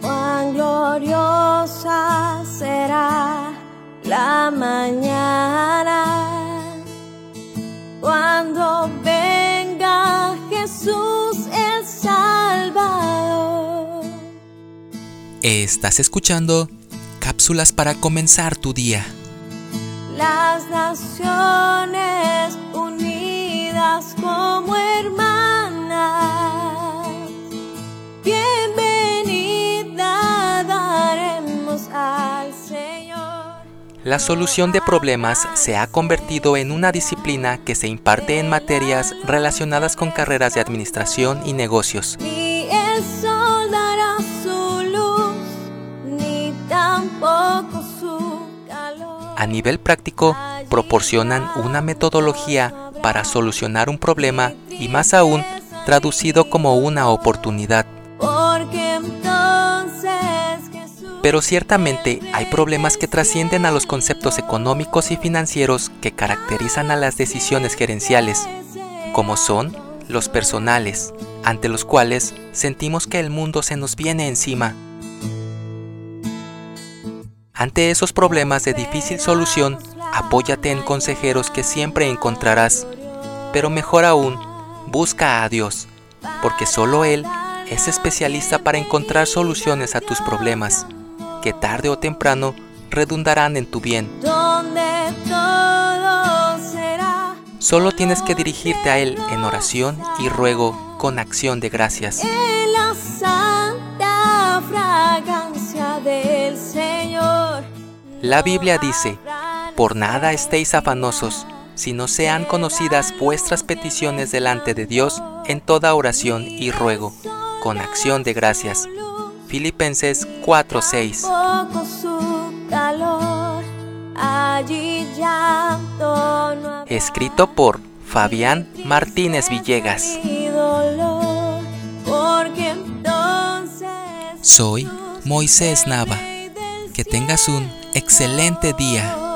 Cuán gloriosa será la mañana cuando venga Jesús el Salvador. Estás escuchando cápsulas para comenzar tu día. Las naciones unidas como hermanas. La solución de problemas se ha convertido en una disciplina que se imparte en materias relacionadas con carreras de administración y negocios. Ni el sol dará su luz, ni tampoco su calor. A nivel práctico, proporcionan una metodología para solucionar un problema y más aún traducido como una oportunidad. Pero ciertamente hay problemas que trascienden a los conceptos económicos y financieros que caracterizan a las decisiones gerenciales, como son los personales, ante los cuales sentimos que el mundo se nos viene encima. Ante esos problemas de difícil solución, apóyate en consejeros que siempre encontrarás, pero mejor aún, busca a Dios, porque solo Él es especialista para encontrar soluciones a tus problemas, que tarde o temprano redundarán en tu bien. Solo tienes que dirigirte a Él en oración y ruego con acción de gracias. la santa fragancia del Señor. La Biblia dice, por nada estéis afanosos, sino sean conocidas vuestras peticiones delante de Dios en toda oración y ruego, con acción de gracias. Filipenses 4:6 Poco su calor, allí llanto no habrá Escrito por Fabián Martínez Villegas. Soy Moisés Nava. Que tengas un excelente día.